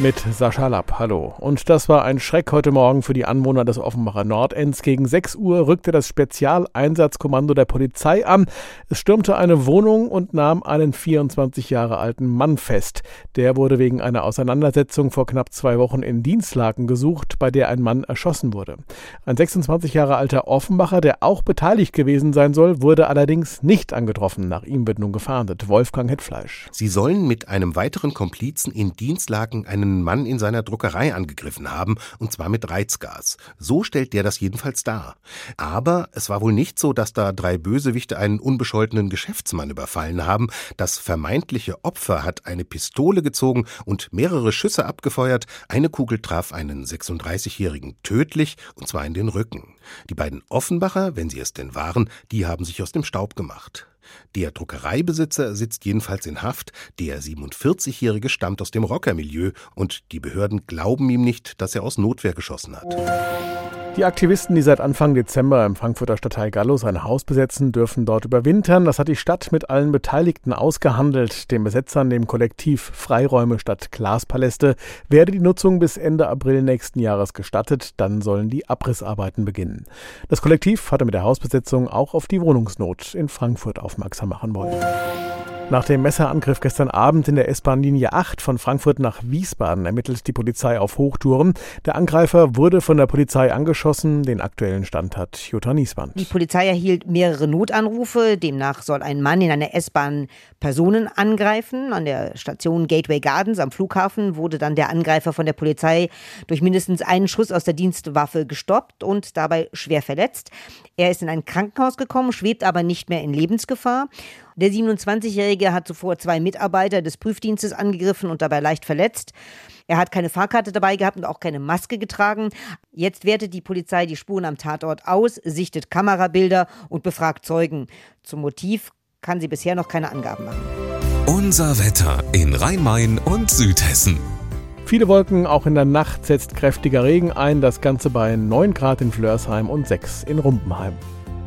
mit Sascha Lapp. Hallo. Und das war ein Schreck heute Morgen für die Anwohner des Offenbacher Nordends. Gegen 6 Uhr rückte das Spezialeinsatzkommando der Polizei an. Es stürmte eine Wohnung und nahm einen 24 Jahre alten Mann fest. Der wurde wegen einer Auseinandersetzung vor knapp zwei Wochen in Dienstlaken gesucht, bei der ein Mann erschossen wurde. Ein 26 Jahre alter Offenbacher, der auch beteiligt gewesen sein soll, wurde allerdings nicht angetroffen. Nach ihm wird nun gefahndet. Wolfgang Hetfleisch. Sie sollen mit einem weiteren Komplizen in Dienstlaken einen einen Mann in seiner Druckerei angegriffen haben, und zwar mit Reizgas. So stellt der das jedenfalls dar. Aber es war wohl nicht so, dass da drei Bösewichte einen unbescholtenen Geschäftsmann überfallen haben. Das vermeintliche Opfer hat eine Pistole gezogen und mehrere Schüsse abgefeuert. Eine Kugel traf einen 36-Jährigen tödlich, und zwar in den Rücken. Die beiden Offenbacher, wenn sie es denn waren, die haben sich aus dem Staub gemacht. Der Druckereibesitzer sitzt jedenfalls in Haft, der 47-Jährige stammt aus dem Rockermilieu und die Behörden glauben ihm nicht, dass er aus Notwehr geschossen hat. Die Aktivisten, die seit Anfang Dezember im Frankfurter Stadtteil Gallus ein Haus besetzen, dürfen dort überwintern. Das hat die Stadt mit allen Beteiligten ausgehandelt. Den Besetzern, dem Kollektiv Freiräume statt Glaspaläste, werde die Nutzung bis Ende April nächsten Jahres gestattet. Dann sollen die Abrissarbeiten beginnen. Das Kollektiv hatte mit der Hausbesetzung auch auf die Wohnungsnot in Frankfurt aufmerksam machen wollen. Nach dem Messerangriff gestern Abend in der S-Bahn-Linie 8 von Frankfurt nach Wiesbaden ermittelt die Polizei auf Hochtouren. Der Angreifer wurde von der Polizei angeschossen. Den aktuellen Stand hat Jutta Niesband. Die Polizei erhielt mehrere Notanrufe. Demnach soll ein Mann in einer S-Bahn Personen angreifen. An der Station Gateway Gardens am Flughafen wurde dann der Angreifer von der Polizei durch mindestens einen Schuss aus der Dienstwaffe gestoppt und dabei schwer verletzt. Er ist in ein Krankenhaus gekommen, schwebt aber nicht mehr in Lebensgefahr. Der 27-Jährige hat zuvor zwei Mitarbeiter des Prüfdienstes angegriffen und dabei leicht verletzt. Er hat keine Fahrkarte dabei gehabt und auch keine Maske getragen. Jetzt wertet die Polizei die Spuren am Tatort aus, sichtet Kamerabilder und befragt Zeugen. Zum Motiv kann sie bisher noch keine Angaben machen. Unser Wetter in Rhein-Main und Südhessen. Viele Wolken, auch in der Nacht setzt kräftiger Regen ein, das Ganze bei 9 Grad in Flörsheim und 6 in Rumpenheim.